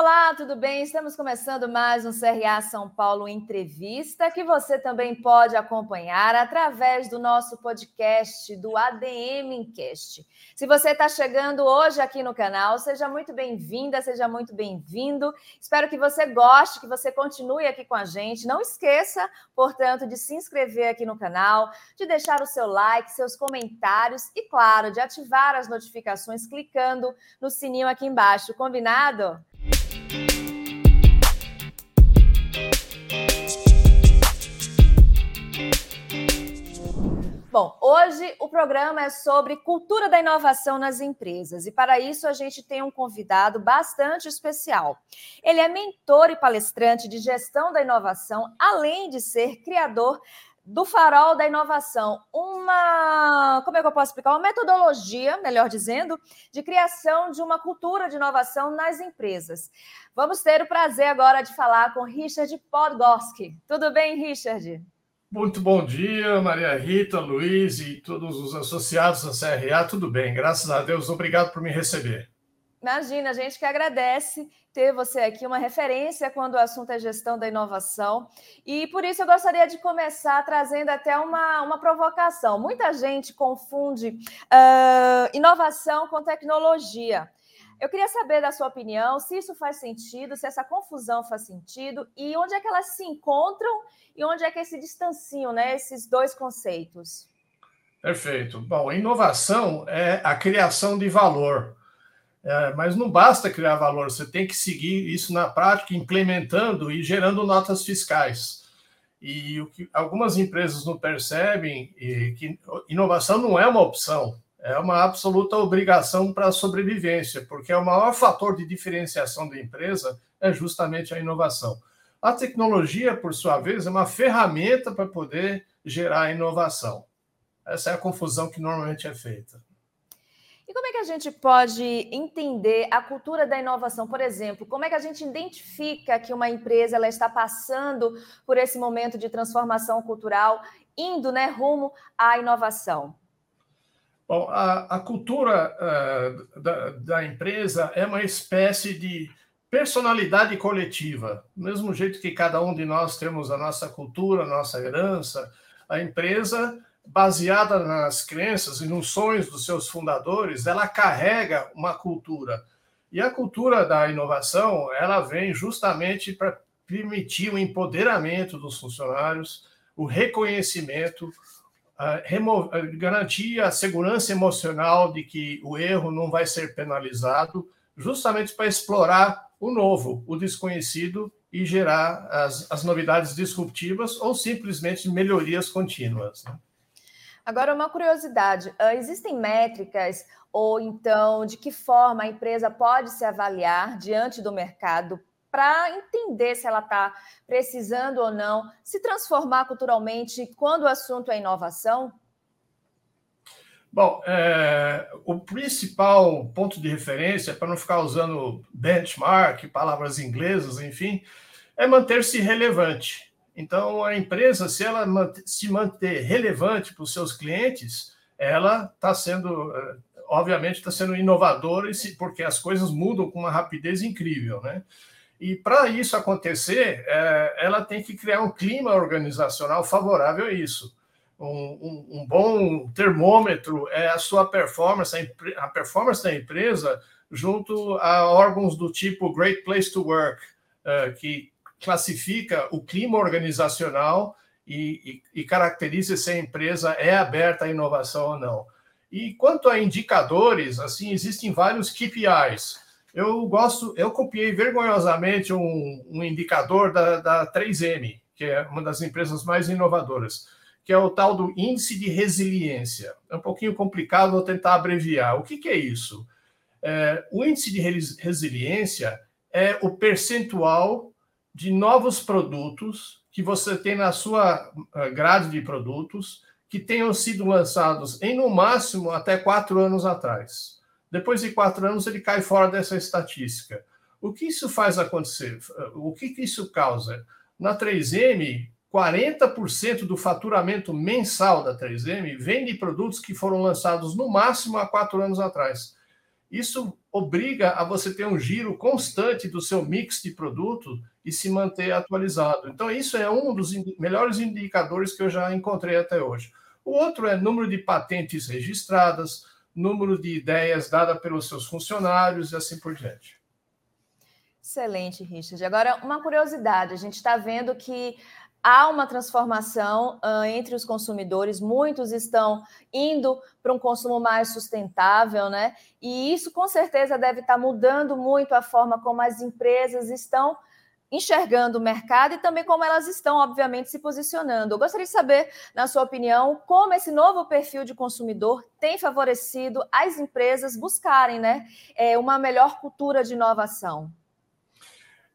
Olá, tudo bem? Estamos começando mais um CRA São Paulo Entrevista, que você também pode acompanhar através do nosso podcast do ADM Encast. Se você está chegando hoje aqui no canal, seja muito bem-vinda, seja muito bem-vindo. Espero que você goste, que você continue aqui com a gente. Não esqueça, portanto, de se inscrever aqui no canal, de deixar o seu like, seus comentários e, claro, de ativar as notificações clicando no sininho aqui embaixo. Combinado? Bom, hoje o programa é sobre cultura da inovação nas empresas e para isso a gente tem um convidado bastante especial. Ele é mentor e palestrante de gestão da inovação, além de ser criador do farol da inovação, uma, como é que eu posso explicar? Uma metodologia, melhor dizendo, de criação de uma cultura de inovação nas empresas. Vamos ter o prazer agora de falar com Richard Podgorski. Tudo bem, Richard? Muito bom dia, Maria Rita, Luiz e todos os associados da CRA. Tudo bem, graças a Deus. Obrigado por me receber. Imagina, a gente que agradece ter você aqui, uma referência quando o assunto é gestão da inovação. E por isso eu gostaria de começar trazendo até uma, uma provocação. Muita gente confunde uh, inovação com tecnologia. Eu queria saber da sua opinião, se isso faz sentido, se essa confusão faz sentido e onde é que elas se encontram e onde é que se distanciam, né, esses dois conceitos. Perfeito. Bom, inovação é a criação de valor. É, mas não basta criar valor, você tem que seguir isso na prática, implementando e gerando notas fiscais. E o que algumas empresas não percebem é que inovação não é uma opção, é uma absoluta obrigação para a sobrevivência, porque o maior fator de diferenciação da empresa é justamente a inovação. A tecnologia, por sua vez, é uma ferramenta para poder gerar inovação. Essa é a confusão que normalmente é feita. E como é que a gente pode entender a cultura da inovação? Por exemplo, como é que a gente identifica que uma empresa ela está passando por esse momento de transformação cultural, indo né, rumo à inovação? Bom, a, a cultura uh, da, da, empresa é uma espécie de personalidade coletiva. Do mesmo jeito que cada um de nós temos a nossa cultura, a nossa herança, a empresa baseada nas crenças e nos sonhos dos seus fundadores, ela carrega uma cultura. E a cultura da inovação, ela vem justamente para permitir o empoderamento dos funcionários, o reconhecimento, garantir a segurança emocional de que o erro não vai ser penalizado, justamente para explorar o novo, o desconhecido e gerar as, as novidades disruptivas ou simplesmente melhorias contínuas. Né? Agora, uma curiosidade: ah, existem métricas ou então de que forma a empresa pode se avaliar diante do mercado para entender se ela está precisando ou não se transformar culturalmente quando o assunto é inovação? Bom, é, o principal ponto de referência, para não ficar usando benchmark, palavras inglesas, enfim, é manter-se relevante. Então, a empresa, se ela se manter relevante para os seus clientes, ela está sendo, eh, obviamente, está sendo inovadora, porque as coisas mudam com uma rapidez incrível, né? E para isso acontecer, é, ela tem que criar um clima organizacional favorável a isso. Um, um, um, bom termômetro é a sua performance, a, performance da empresa junto a órgãos do tipo Great Place to Work, uh, que classifica o clima organizacional e, e, e caracteriza se a empresa é aberta à inovação ou não. E quanto a indicadores, assim, existem vários KPIs. Eu gosto, eu copiei vergonhosamente um, um indicador da, da 3M, que é uma das empresas mais inovadoras, que é o tal do índice de resiliência. É um pouquinho complicado, vou tentar abreviar. O que, que é isso? É, o índice de resiliência é o percentual de novos produtos que você tem na sua eh, grade de produtos que tenham sido lançados em no máximo até quatro anos atrás. Depois de quatro anos, ele cai fora dessa estatística. O que isso faz acontecer? O que, que isso causa? Na 3M, 40% do faturamento mensal da 3M vem de produtos que foram lançados no máximo há quatro anos atrás. Isso obriga a você ter um giro constante do seu mix de produto e se manter atualizado. Então, isso é um dos melhores indicadores que eu já encontrei até hoje. O outro é número de patentes registradas, número de ideias dadas pelos seus funcionários e assim por diante. Excelente, Richard. Agora, uma curiosidade: a gente está vendo que há uma transformação uh, entre os consumidores, muitos estão indo para um consumo mais sustentável, né? E isso com certeza deve estar tá mudando muito a forma como as empresas estão enxergando o mercado e também como elas estão, obviamente, se posicionando. Eu gostaria de saber, na sua opinião, como esse novo perfil de consumidor tem favorecido as empresas buscarem né, é, uma melhor cultura de inovação.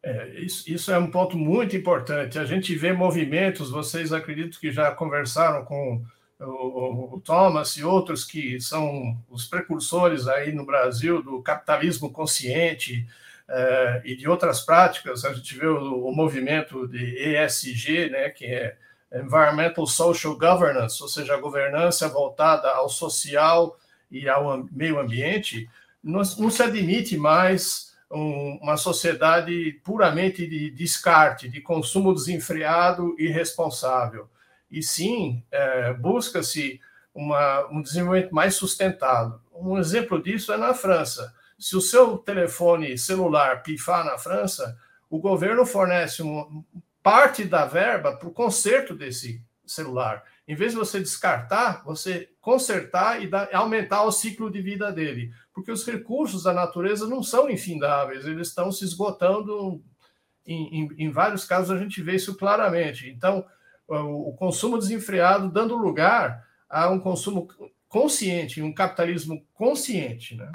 É, isso, isso, é um ponto muito importante. A gente vê movimentos, vocês acredito que já conversaram com o, o, Thomas e outros que são os precursores aí no Brasil do capitalismo consciente é, e de outras práticas. A gente vê o, o, movimento de ESG, né, que é Environmental Social Governance, ou seja, a governança voltada ao social e ao meio ambiente. Não, não se admite mais um, uma sociedade puramente de descarte, de consumo desenfreado e irresponsável. E sim, é, busca-se um desenvolvimento mais sustentado. Um exemplo disso é na França. Se o seu telefone celular pifar na França, o governo fornece um, parte da verba para o conserto desse celular. Em vez de você descartar, você consertar e dar, aumentar o ciclo de vida dele porque os recursos da natureza não são infindáveis, eles estão se esgotando. Em, em, em vários casos a gente vê isso claramente. Então, o, o consumo desenfreado dando lugar a um consumo consciente, um capitalismo consciente, né?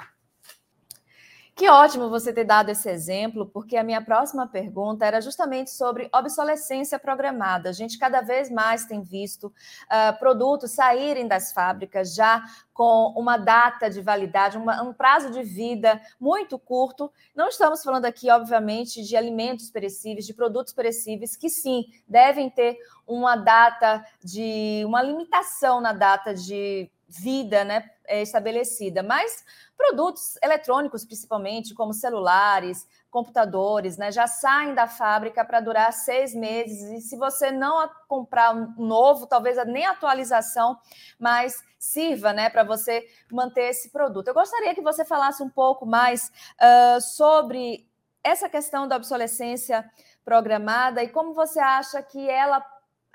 Que ótimo você ter dado esse exemplo, porque a minha próxima pergunta era justamente sobre obsolescência programada. A gente cada vez mais tem visto uh, produtos saírem das fábricas já com uma data de validade, uma, um prazo de vida muito curto. Não estamos falando aqui, obviamente, de alimentos perecíveis, de produtos perecíveis, que sim, devem ter uma data de uma limitação na data de vida né, é, estabelecida, mas produtos eletrônicos, principalmente, como celulares, computadores, né, já saem da fábrica para durar seis meses. E se você não comprar um novo, talvez nem atualização, mas sirva né, para você manter esse produto. Eu gostaria que você falasse um pouco mais uh, sobre essa questão da obsolescência programada e como você acha que ela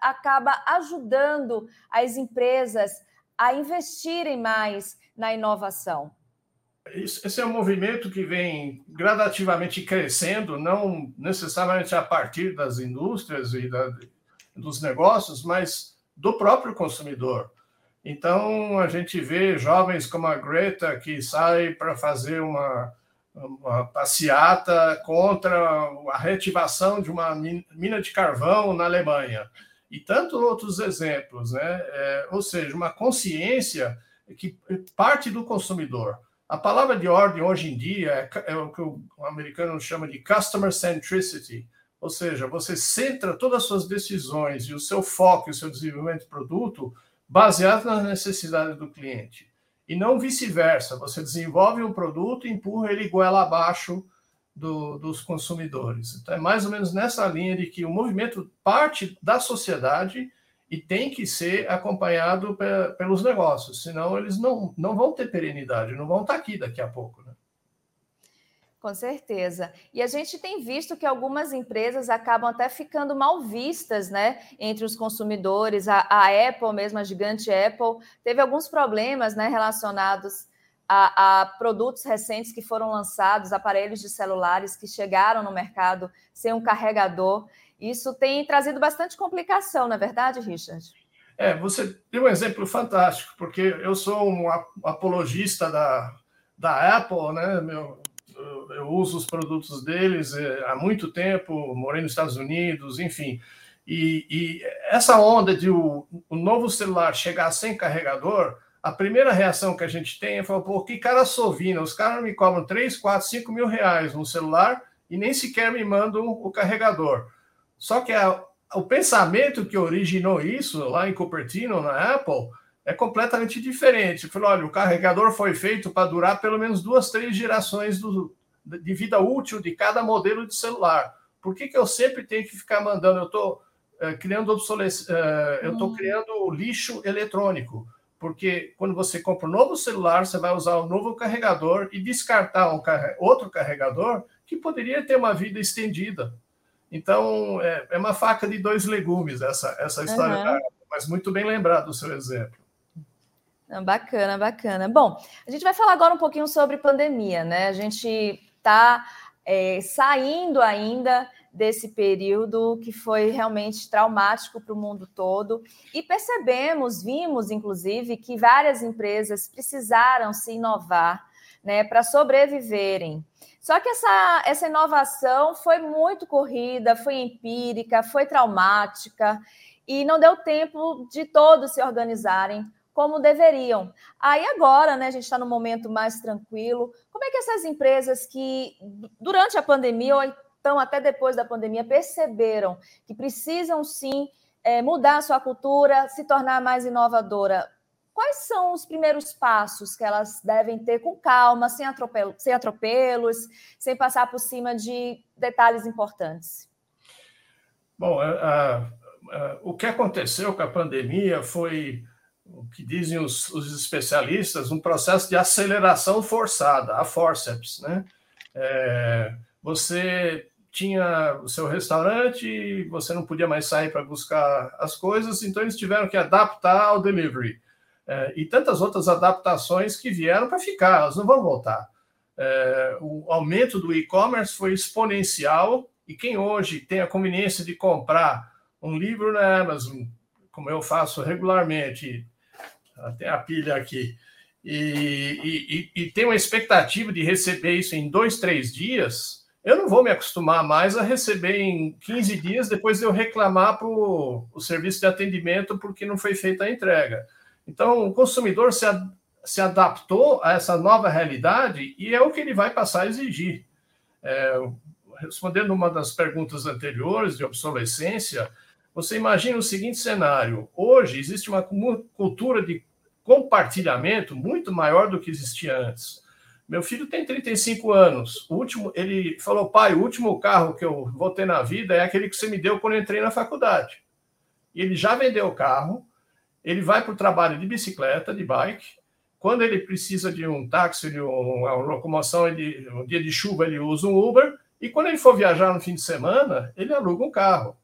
acaba ajudando as empresas a investirem mais na inovação? Esse é um movimento que vem gradativamente crescendo, não necessariamente a partir das indústrias e da, dos negócios, mas do próprio consumidor. Então, a gente vê jovens como a Greta que sai para fazer uma, uma passeata contra a reativação de uma mina de carvão na Alemanha e tantos outros exemplos, né? É, ou seja, uma consciência que parte do consumidor. A palavra de ordem hoje em dia é, é o que o americano chama de customer centricity, ou seja, você centra todas as suas decisões e o seu foco o seu desenvolvimento de produto baseado nas necessidades do cliente. E não vice-versa, você desenvolve um produto e empurra ele goela abaixo do, dos consumidores. Então, é mais ou menos nessa linha de que o movimento parte da sociedade e tem que ser acompanhado pe pelos negócios, senão eles não, não vão ter perenidade, não vão estar aqui daqui a pouco. Né? Com certeza. E a gente tem visto que algumas empresas acabam até ficando mal vistas né, entre os consumidores. A, a Apple, mesmo a gigante Apple, teve alguns problemas né, relacionados a, a, produtos recentes que foram lançados, aparelhos de celulares que chegaram no mercado sem um carregador. Isso tem trazido bastante complicação, não é verdade, Richard? É, você tem um exemplo fantástico, porque eu sou um apologista da, da Apple, né? Meu, eu uso os produtos deles é, há muito tempo, morei nos Estados Unidos, enfim. E, e essa onda de o, o novo celular chegar sem carregador a primeira reação que a gente tem é falar, pô, que cara sovina, os caras me cobram 3, 4, 5 mil reais no celular e nem sequer me mandam o carregador. Só que a, o pensamento que originou isso lá em Cupertino, na Apple, é completamente diferente. Falou, olha, o carregador foi feito para durar pelo menos duas, três gerações do, de vida útil de cada modelo de celular. Por que, que eu sempre tenho que ficar mandando? Eu estou é, criando obsolescência, é, eu estou hum. criando lixo eletrônico. Porque quando você compra um novo celular, você vai usar um novo carregador e descartar um carre... outro carregador que poderia ter uma vida estendida. Então, é, é uma faca de dois legumes essa, essa história, uhum. mas muito bem lembrado o seu exemplo. Bacana, bacana. Bom, a gente vai falar agora um pouquinho sobre pandemia, né? A gente está é, saindo ainda desse período que foi realmente traumático para o mundo todo. E percebemos, vimos, inclusive, que várias empresas precisaram se inovar né, para sobreviverem. Só que essa, essa inovação foi muito corrida, foi empírica, foi traumática e não deu tempo de todos se organizarem como deveriam. Aí agora, né, a gente está no momento mais tranquilo. Como é que essas empresas que durante a pandemia ou então até depois da pandemia perceberam que precisam sim é, mudar a sua cultura, se tornar mais inovadora? Quais são os primeiros passos que elas devem ter com calma, sem, atropelo, sem atropelos, sem passar por cima de detalhes importantes? Bom, uh, o que aconteceu com a pandemia foi o que dizem os, os, especialistas, um processo de aceleração forçada, a forceps, né? É, você tinha o seu restaurante, você não podia mais sair para buscar as coisas, então eles tiveram que adaptar ao delivery. É, e tantas outras adaptações que vieram para ficar, elas não vão voltar. É, o aumento do e-commerce foi exponencial, e quem hoje tem a conveniência de comprar um livro na Amazon, como eu faço regularmente, até a pilha aqui, e, e, e, tem uma expectativa de receber isso em dois, três dias, eu não vou me acostumar mais a receber em 15 dias depois de eu reclamar para o serviço de atendimento porque não foi feita a entrega. Então, o consumidor se, se adaptou a essa nova realidade e é o que ele vai passar a exigir. É, respondendo uma das perguntas anteriores de obsolescência, você imagina o seguinte cenário: hoje existe uma cultura de compartilhamento muito maior do que existia antes. Meu filho tem 35 anos. O último, ele falou, pai, o último carro que eu vou ter na vida é aquele que você me deu quando eu entrei na faculdade. E ele já vendeu o carro, ele vai para o trabalho de bicicleta, de bike. Quando ele precisa de um táxi, de uma locomoção, ele, um dia de chuva, ele usa um Uber. E quando ele for viajar no fim de semana, ele aluga um carro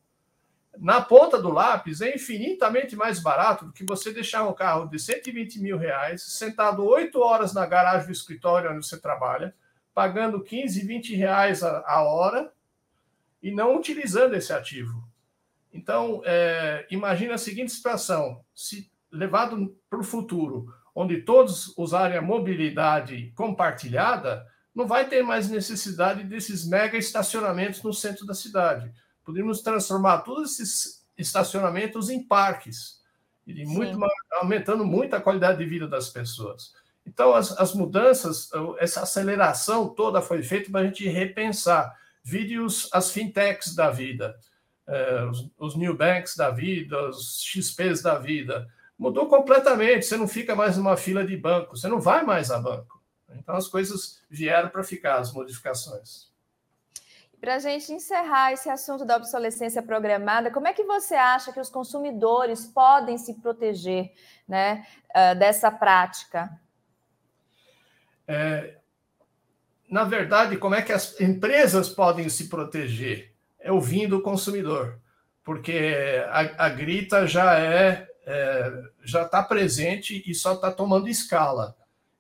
na ponta do lápis é infinitamente mais barato do que você deixar um carro de 120 mil reais, sentado oito horas na garagem do escritório onde você trabalha, pagando 15, 20 reais a, a hora e não utilizando esse ativo. Então, é, imagina a seguinte situação: se levado para o futuro, onde todos usarem a mobilidade compartilhada, não vai ter mais necessidade desses mega estacionamentos no centro da cidade poderíamos transformar todos esses estacionamentos em parques, e muito, aumentando muito a qualidade de vida das pessoas. Então, as, as mudanças, essa aceleração toda foi feita para a gente repensar. Vídeos, as fintechs da vida, eh, os, os new banks da vida, os XPs da vida. Mudou completamente. Você não fica mais numa fila de banco, você não vai mais a banco. Então, as coisas vieram para ficar, as modificações. Para a gente encerrar esse assunto da obsolescência programada, como é que você acha que os consumidores podem se proteger né, dessa prática? É, na verdade, como é que as empresas podem se proteger? É ouvindo o consumidor, porque a, a grita já é, é já está presente e só está tomando escala.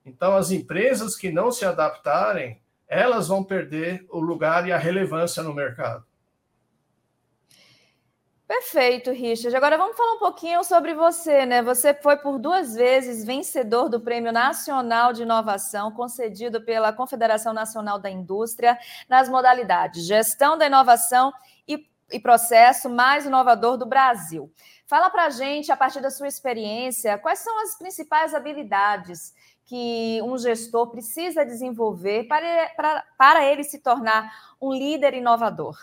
Então, as empresas que não se adaptarem elas vão perder o lugar e a relevância no mercado. Perfeito, Richard. Agora vamos falar um pouquinho sobre você, né? Você foi por duas vezes vencedor do Prêmio Nacional de Inovação, concedido pela Confederação Nacional da Indústria, nas modalidades Gestão da Inovação e, e Processo Mais Inovador do Brasil. Fala para gente, a partir da sua experiência, quais são as principais habilidades que um gestor precisa desenvolver para, para, para ele se tornar um líder inovador?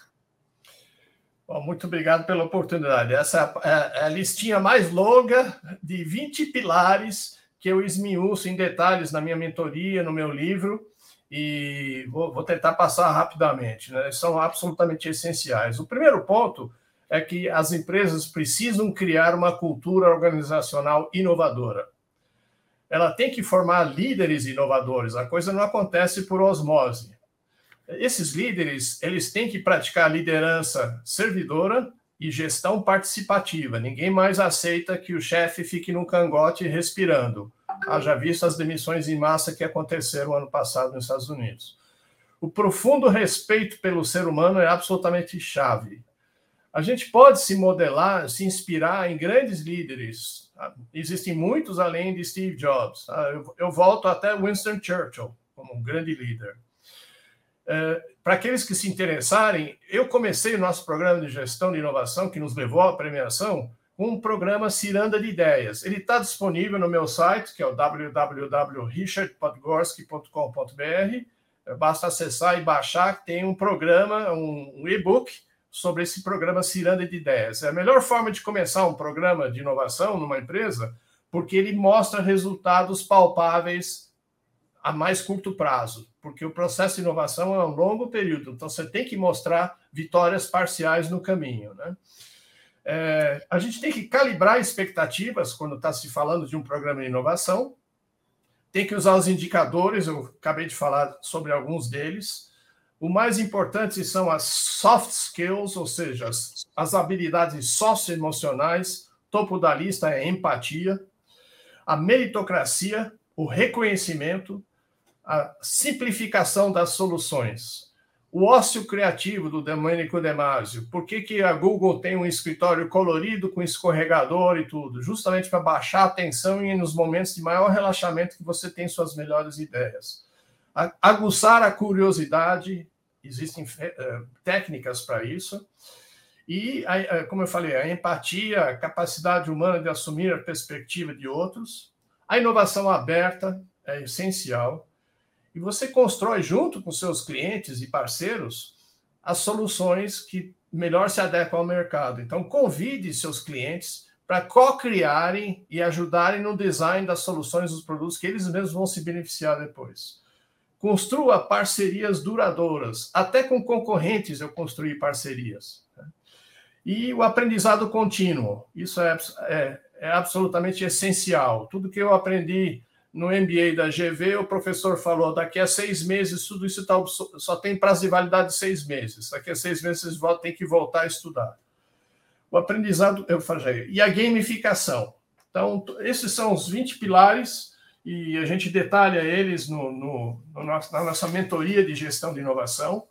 Bom, muito obrigado pela oportunidade. Essa é, é a listinha mais longa de 20 pilares que eu esmiuço em detalhes na minha mentoria, no meu livro, e vou, vou tentar passar rapidamente. Né? São absolutamente essenciais. O primeiro ponto é que as empresas precisam criar uma cultura organizacional inovadora. Ela tem que formar líderes inovadores. A coisa não acontece por osmose. Esses líderes, eles têm que praticar liderança servidora e gestão participativa. Ninguém mais aceita que o chefe fique no cangote respirando. Haja visto as demissões em massa que aconteceram ano passado nos Estados Unidos. O profundo respeito pelo ser humano é absolutamente chave. A gente pode se modelar, se inspirar em grandes líderes. Existem muitos além de Steve Jobs. Eu volto até Winston Churchill como um grande líder. É, para aqueles que se interessarem, eu comecei o nosso programa de gestão de inovação, que nos levou à premiação, com um programa Ciranda de Ideias. Ele está disponível no meu site, que é o www.richardpodgorski.com.br. Basta acessar e baixar, tem um programa, um e-book sobre esse programa Ciranda de Ideias. É a melhor forma de começar um programa de inovação numa empresa, porque ele mostra resultados palpáveis a mais curto prazo porque o processo de inovação é um longo período, então você tem que mostrar vitórias parciais no caminho. Né? É, a gente tem que calibrar expectativas quando está se falando de um programa de inovação, tem que usar os indicadores, eu acabei de falar sobre alguns deles. O mais importante são as soft skills, ou seja, as, as habilidades socioemocionais. Topo da lista é empatia, a meritocracia, o reconhecimento, a simplificação das soluções. O ócio criativo do Domênico Demasio. Por que, que a Google tem um escritório colorido com escorregador e tudo? Justamente para baixar a tensão e nos momentos de maior relaxamento que você tem suas melhores ideias. Aguçar a curiosidade, existem uh, técnicas para isso. E, como eu falei, a empatia, a capacidade humana de assumir a perspectiva de outros. A inovação aberta é essencial e você constrói junto com seus clientes e parceiros as soluções que melhor se adequam ao mercado. Então, convide seus clientes para co-criarem e ajudarem no design das soluções dos produtos que eles mesmos vão se beneficiar depois. Construa parcerias duradouras. Até com concorrentes eu construí parcerias. Né? E o aprendizado contínuo. Isso é, é, é absolutamente essencial. Tudo que eu aprendi no MBA da GV, o professor falou: daqui a seis meses, tudo isso tá, só tem prazo de validade de seis meses. Daqui a seis meses, vocês ter que voltar a estudar. O aprendizado, eu falei, e a gamificação. Então, esses são os 20 pilares, e a gente detalha eles no, no, no nosso, na nossa mentoria de gestão de inovação,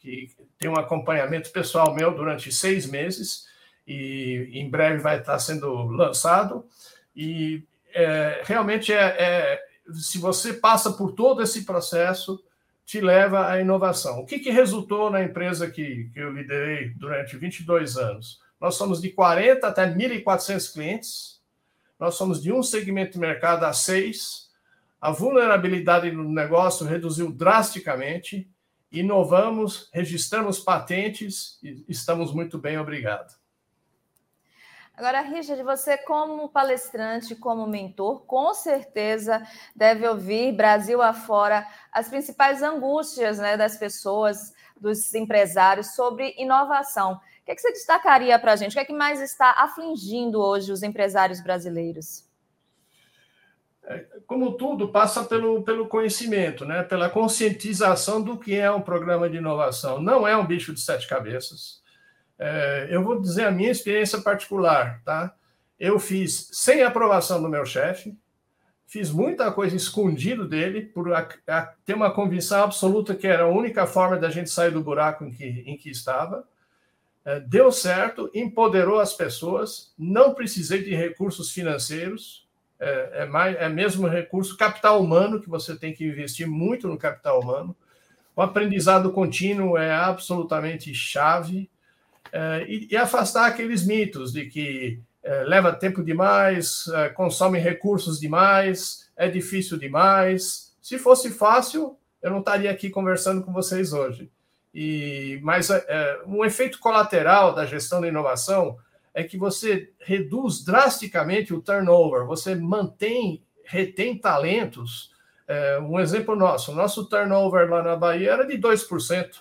que tem um acompanhamento pessoal meu durante seis meses, e em breve vai estar sendo lançado. E é, realmente é, é, se você passa por todo esse processo, te leva à inovação. O que, que resultou na empresa que, que eu liderei durante 22 anos? Nós somos de 40 até 1.400 clientes, nós somos de um segmento de mercado a seis, a vulnerabilidade no negócio reduziu drasticamente, inovamos, registramos patentes e estamos muito bem, obrigado. Agora, Richard, você, como palestrante, como mentor, com certeza deve ouvir Brasil afora as principais angústias né, das pessoas, dos empresários sobre inovação. O que, é que você destacaria para a gente? O que é que mais está afligindo hoje os empresários brasileiros? É, como tudo, passa pelo, pelo conhecimento, né? pela conscientização do que é um programa de inovação. Não é um bicho de sete cabeças é, eu vou dizer a minha experiência particular, tá? Eu fiz sem aprovação do meu chefe, fiz muita coisa escondido dele, por a, a, ter uma convicção absoluta que era a única forma da gente sair do buraco em que, em que estava. É, deu certo, empoderou as pessoas, não precisei de recursos financeiros, é, é, mais, é mesmo recurso capital humano, que você tem que investir muito no capital humano. O aprendizado contínuo é absolutamente chave. É, e, e, afastar aqueles mitos de que é, leva tempo demais, é, consome recursos demais, é difícil demais. Se fosse fácil, eu não estaria aqui conversando com vocês hoje. E, mas é, um efeito colateral da gestão da inovação é que você reduz drasticamente o turnover, você mantém, retém talentos. É, um exemplo nosso, nosso turnover lá na Bahia era de 2%.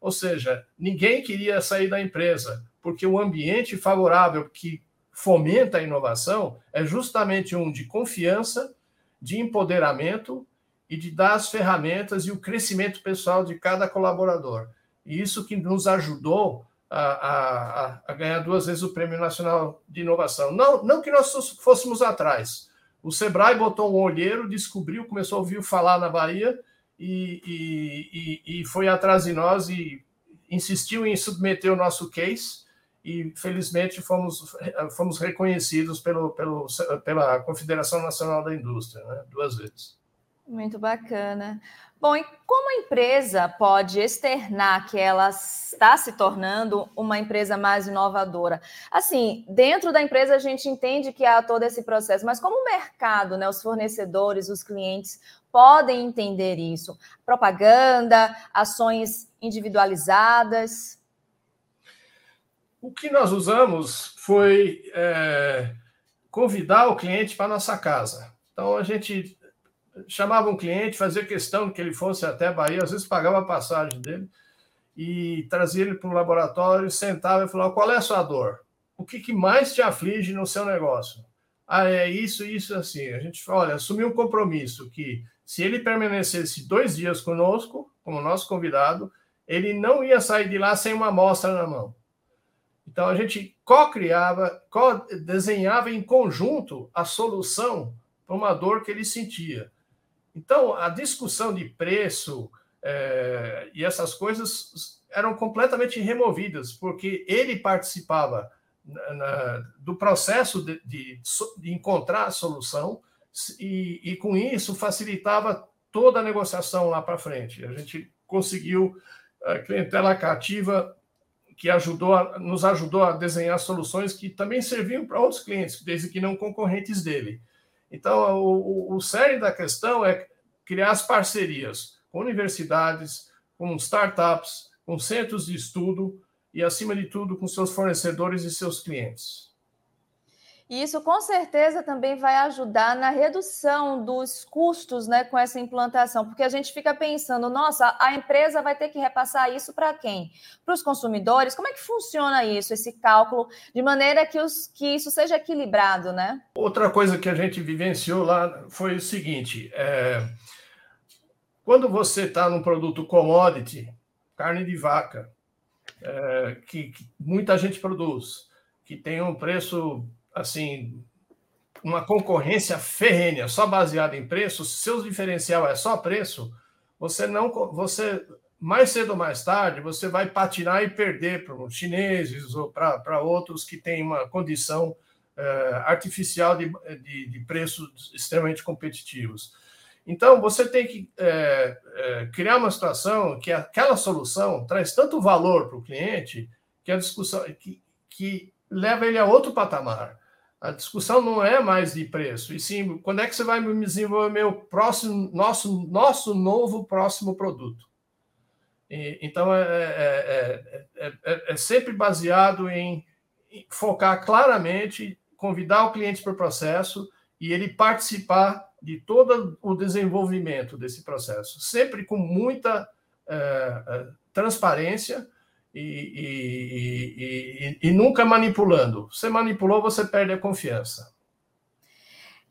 Ou seja, ninguém queria sair da empresa, porque o ambiente favorável que fomenta a inovação é justamente um de confiança, de empoderamento e de dar as ferramentas e o crescimento pessoal de cada colaborador. E isso que nos ajudou a, a, a, ganhar duas vezes o Prêmio Nacional de Inovação. Não, não que nós fôssemos atrás. O Sebrae botou um olheiro, descobriu, começou a ouvir falar na Bahia e, e, e, e foi atrás de nós e insistiu em submeter o nosso case e felizmente fomos, fomos reconhecidos pelo, pelo, pela Confederação Nacional da Indústria, né? duas vezes. Muito bacana. Bom, e como a empresa pode externar que ela está se tornando uma empresa mais inovadora? Assim, dentro da empresa a gente entende que há todo esse processo, mas como o mercado, né, os fornecedores, os clientes podem entender isso? Propaganda, ações individualizadas? O que nós usamos foi é, convidar o cliente para nossa casa. Então a gente chamava um cliente, fazia questão que ele fosse até Bahia, às vezes pagava a passagem dele e trazia ele para um laboratório, sentava e falava: qual é a sua dor? O que, que mais te aflige no seu negócio? Ah, é isso, isso, assim. A gente, olha, assumiu um compromisso que se ele permanecesse dois dias conosco, como nosso convidado, ele não ia sair de lá sem uma amostra na mão. Então a gente co-criava, co-desenhava em conjunto a solução para uma dor que ele sentia. Então, a discussão de preço é, e essas coisas eram completamente removidas, porque ele participava na, na, do processo de, de, de, encontrar a solução e, e, com isso, facilitava toda a negociação lá para frente. A gente conseguiu a clientela cativa que ajudou a, nos ajudou a desenhar soluções que também serviam para outros clientes, desde que não concorrentes dele. Então, o, o, o sério da questão é criar as parcerias com universidades, com startups, com centros de estudo e, acima de tudo, com seus fornecedores e seus clientes. E isso com certeza também vai ajudar na redução dos custos né, com essa implantação, porque a gente fica pensando, nossa, a empresa vai ter que repassar isso para quem? Para os consumidores? Como é que funciona isso, esse cálculo, de maneira que, os, que isso seja equilibrado, né? Outra coisa que a gente vivenciou lá foi o seguinte: é, quando você está num produto commodity, carne de vaca, é, que, que muita gente produz, que tem um preço assim, uma concorrência ferrenha, só baseada em preço, se seu diferencial é só preço, você não você mais cedo ou mais tarde você vai patinar e perder para os chineses ou para outros que têm uma condição uh, artificial de, de, de, preços extremamente competitivos. Então você tem que é, é, criar uma situação que aquela solução traz tanto valor para o cliente que a discussão que, que leva ele a outro patamar. A discussão não é mais de preço, e sim quando é que você vai me desenvolver meu próximo, nosso, nosso novo próximo produto. E, então é, é, é, é, sempre baseado em, focar claramente, convidar o cliente para o processo e ele participar de todo o desenvolvimento desse processo, sempre com muita transparência e, e, e, nunca manipulando. Você manipulou, você perde a confiança.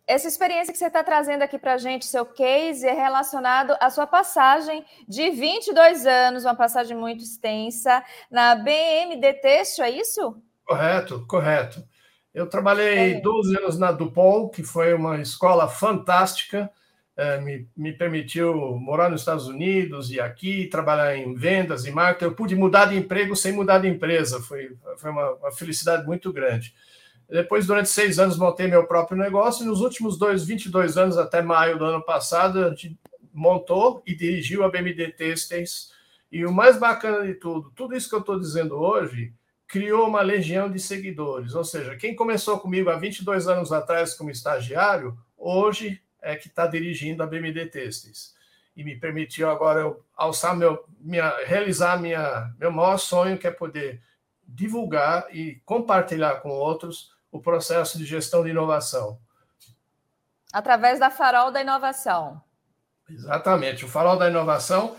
Essa experiência que você está trazendo aqui para a gente, seu case, é relacionado à sua passagem de 22 anos, uma passagem muito extensa, na BMD Têxtil, é isso? Correto, correto. Eu trabalhei é. 12 anos na Dupont, que foi uma escola fantástica, é, me, me permitiu morar nos Estados Unidos e aqui, trabalhar em vendas e marketing. Eu pude mudar de emprego sem mudar de empresa, foi, foi uma, uma felicidade muito grande. Depois, durante seis anos, montei meu próprio negócio e nos últimos dois, 22 anos, até maio do ano passado, a gente montou e dirigiu a BMD Têxteis. E o mais bacana de tudo, tudo isso que eu estou dizendo hoje, criou uma legião de seguidores. Ou seja, quem começou comigo há 22 anos atrás como estagiário, hoje é que está dirigindo a BMD Têxteis. e me permitiu agora eu alçar meu, minha, realizar minha, meu maior sonho, que é poder divulgar e compartilhar com outros o processo de gestão de inovação. Através da Farol da Inovação. Exatamente. O Farol da Inovação,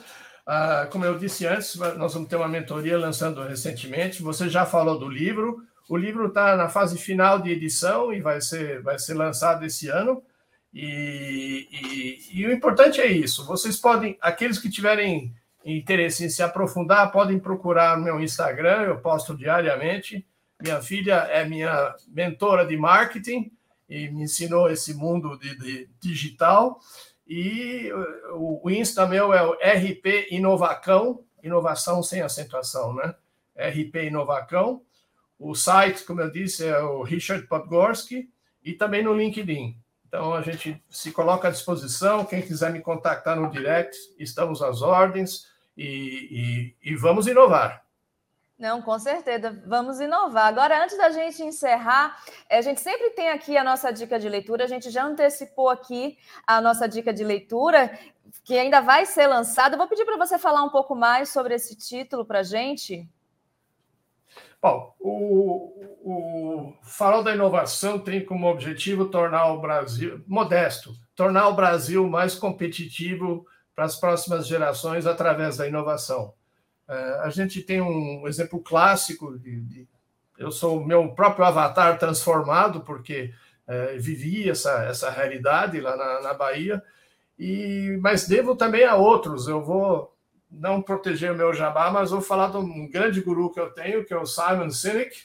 ah, como eu disse antes, nós vamos ter uma mentoria lançando recentemente. Você já falou do livro. O livro está na fase final de edição e vai ser, vai ser lançado esse ano. E, e, e, o importante é isso. Vocês podem, aqueles que tiverem interesse em se aprofundar, podem procurar meu Instagram, eu posto diariamente. Minha filha é minha mentora de marketing e me ensinou esse mundo de, de digital. E o, o Insta meu é o RP Inovacão, inovação sem acentuação, né? RP Inovacão. O site, como eu disse, é o Richard Podgorski e também no LinkedIn. Então a gente se coloca à disposição. Quem quiser me contactar no direct, estamos às ordens e, e, e vamos inovar. Não, com certeza, vamos inovar. Agora, antes da gente encerrar, a gente sempre tem aqui a nossa dica de leitura, a gente já antecipou aqui a nossa dica de leitura, que ainda vai ser lançada. Vou pedir para você falar um pouco mais sobre esse título para a gente. Bom, o, o Farol da Inovação tem como objetivo tornar o Brasil, modesto, tornar o Brasil mais competitivo para as próximas gerações através da inovação. É, a gente tem um exemplo clássico de, de eu sou o meu próprio avatar transformado, porque é, vivi essa, essa realidade lá na, na Bahia, e mas devo também a outros. Eu vou não proteger o meu jabá, mas vou falar de um grande guru que eu tenho, que é o Simon Sinek.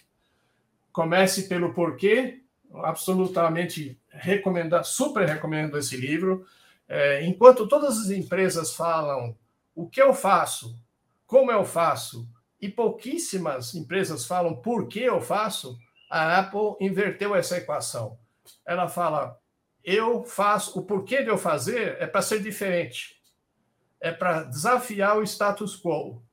Comece pelo porquê, absolutamente recomendo, super recomendo esse livro. É, enquanto todas as empresas falam o que eu faço, como eu faço, e pouquíssimas empresas falam por que eu faço, a Apple inverteu essa equação. Ela fala: eu faço, o porquê de eu fazer é para ser diferente, é para desafiar o status quo.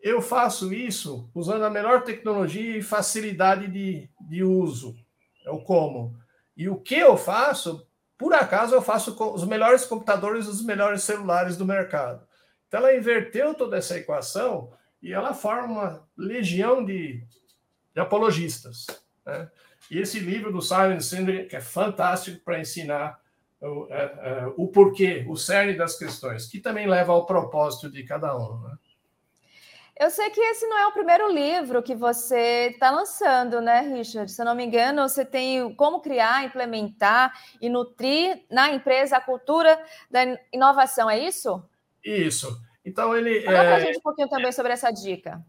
Eu faço isso usando a melhor tecnologia e facilidade de, de uso, é o como. E o que eu faço, por acaso, eu faço com os melhores computadores os melhores celulares do mercado. Então, ela inverteu toda essa equação e ela forma uma legião de, de apologistas. Né? E esse livro do Simon Sinek é fantástico para ensinar o, é, é, o porquê, o cerne das questões, que também leva ao propósito de cada um. Né? Eu sei que esse não é o primeiro livro que você está lançando, né, Richard? Se eu não me engano, você tem como criar, implementar e nutrir na empresa a cultura da inovação, é isso? Isso. Então ele. Fala é, para a gente um pouquinho também sobre essa dica.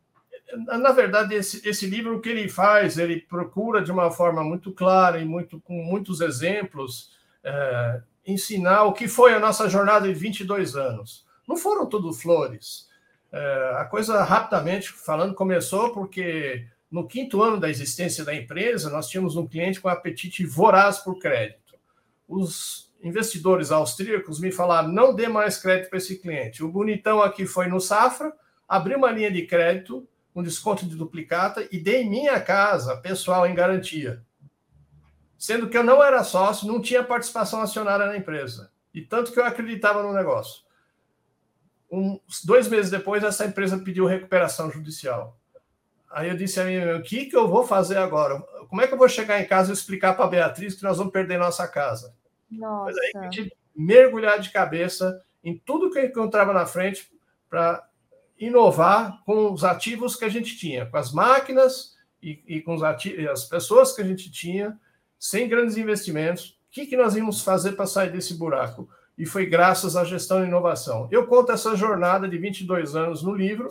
Na verdade, esse, esse livro, o que ele faz, ele procura de uma forma muito clara e muito, com muitos exemplos, é, ensinar o que foi a nossa jornada de 22 anos. Não foram tudo flores. É, a coisa, rapidamente falando, começou porque no quinto ano da existência da empresa, nós tínhamos um cliente com apetite voraz por crédito. Os investidores austríacos me falaram: não dê mais crédito para esse cliente. O bonitão aqui foi no Safra, abriu uma linha de crédito, um desconto de duplicata e dei minha casa pessoal em garantia. Sendo que eu não era sócio, não tinha participação acionária na empresa. E tanto que eu acreditava no negócio. Uns dois meses depois, essa empresa pediu recuperação judicial. Aí eu disse a mim, o que, que eu vou fazer agora? Como é que eu vou chegar em casa e explicar para a Beatriz que nós vamos perder nossa casa? Nossa. Mas aí a gente mergulhar de cabeça em tudo que eu encontrava na frente para inovar com os ativos que a gente tinha, com as máquinas e, e com os ativos, as pessoas que a gente tinha, sem grandes investimentos. O que, que nós íamos fazer para sair desse buraco? E foi graças à gestão e inovação. Eu conto essa jornada de 22 anos no livro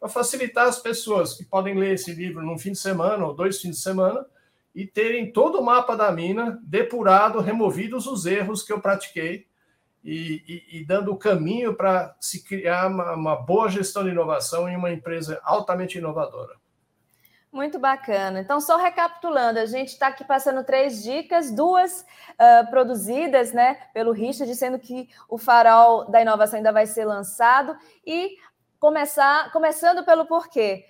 para facilitar as pessoas que podem ler esse livro num fim de semana ou dois fins de semana e terem todo o mapa da mina depurado, removidos os erros que eu pratiquei e, e, e dando o caminho para se criar uma, uma boa gestão de inovação em uma empresa altamente inovadora. Muito bacana. Então, só recapitulando, a gente está aqui passando três dicas, duas uh, produzidas né, pelo Richard, dizendo que o farol da inovação ainda vai ser lançado, e começar, começando pelo porquê.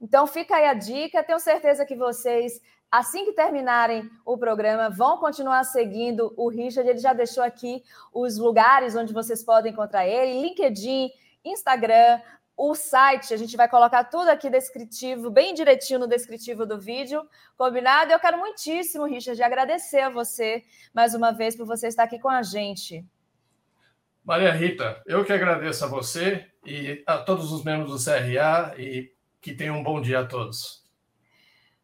Então, fica aí a dica. Tenho certeza que vocês assim que terminarem o programa, vão continuar seguindo o Richard. Ele já deixou aqui os lugares onde vocês podem encontrar ele: LinkedIn, Instagram, o site. A gente vai colocar tudo aqui descritivo, bem direitinho no descritivo do vídeo. Combinado? Eu quero muitíssimo, Richard, agradecer a você mais uma vez por você estar aqui com a gente. Maria Rita, eu que agradeço a você e a todos os membros do CRA e que tenham um bom dia a todos.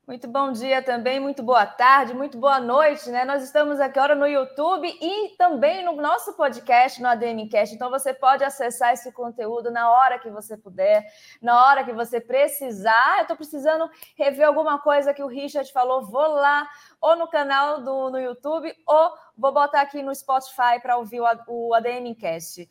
Muito bom dia também, muito boa tarde, muito boa noite, né? Nós estamos aqui agora no YouTube e também no nosso podcast, no ADMcast. Então você pode acessar esse conteúdo na hora que você puder, na hora que você precisar. Eu estou precisando rever alguma coisa que o Richard falou, vou lá, ou no canal do no YouTube, ou vou botar aqui no Spotify para ouvir o, o ADMcast.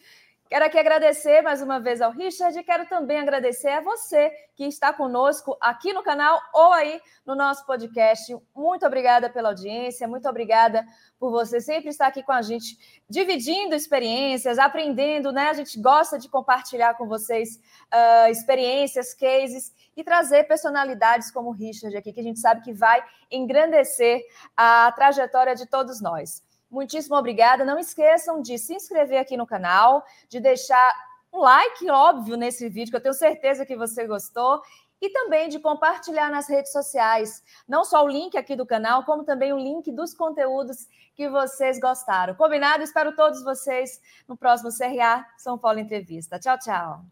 Quero aqui agradecer mais uma vez ao Richard e quero também agradecer a você que está conosco aqui no canal ou aí no nosso podcast. Muito obrigada pela audiência, muito obrigada por você sempre estar aqui com a gente, dividindo experiências, aprendendo, né? A gente gosta de compartilhar com vocês uh, experiências, cases e trazer personalidades como o Richard aqui, que a gente sabe que vai engrandecer a trajetória de todos nós. Muitíssimo obrigada. Não esqueçam de se inscrever aqui no canal, de deixar um like, óbvio, nesse vídeo, que eu tenho certeza que você gostou, e também de compartilhar nas redes sociais, não só o link aqui do canal, como também o link dos conteúdos que vocês gostaram. Combinado? Espero todos vocês no próximo CRA São Paulo Entrevista. Tchau, tchau.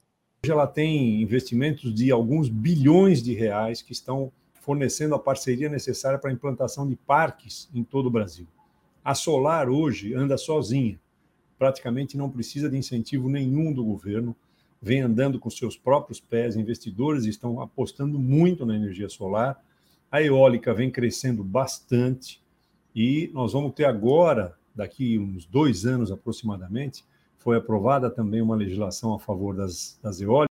Hoje ela tem investimentos de alguns bilhões de reais que estão fornecendo a parceria necessária para a implantação de parques em todo o Brasil. A Solar hoje anda sozinha, praticamente não precisa de incentivo nenhum do governo, vem andando com seus próprios pés, investidores estão apostando muito na energia solar, a eólica vem crescendo bastante. E nós vamos ter agora, daqui uns dois anos aproximadamente, foi aprovada também uma legislação a favor das, das eólicas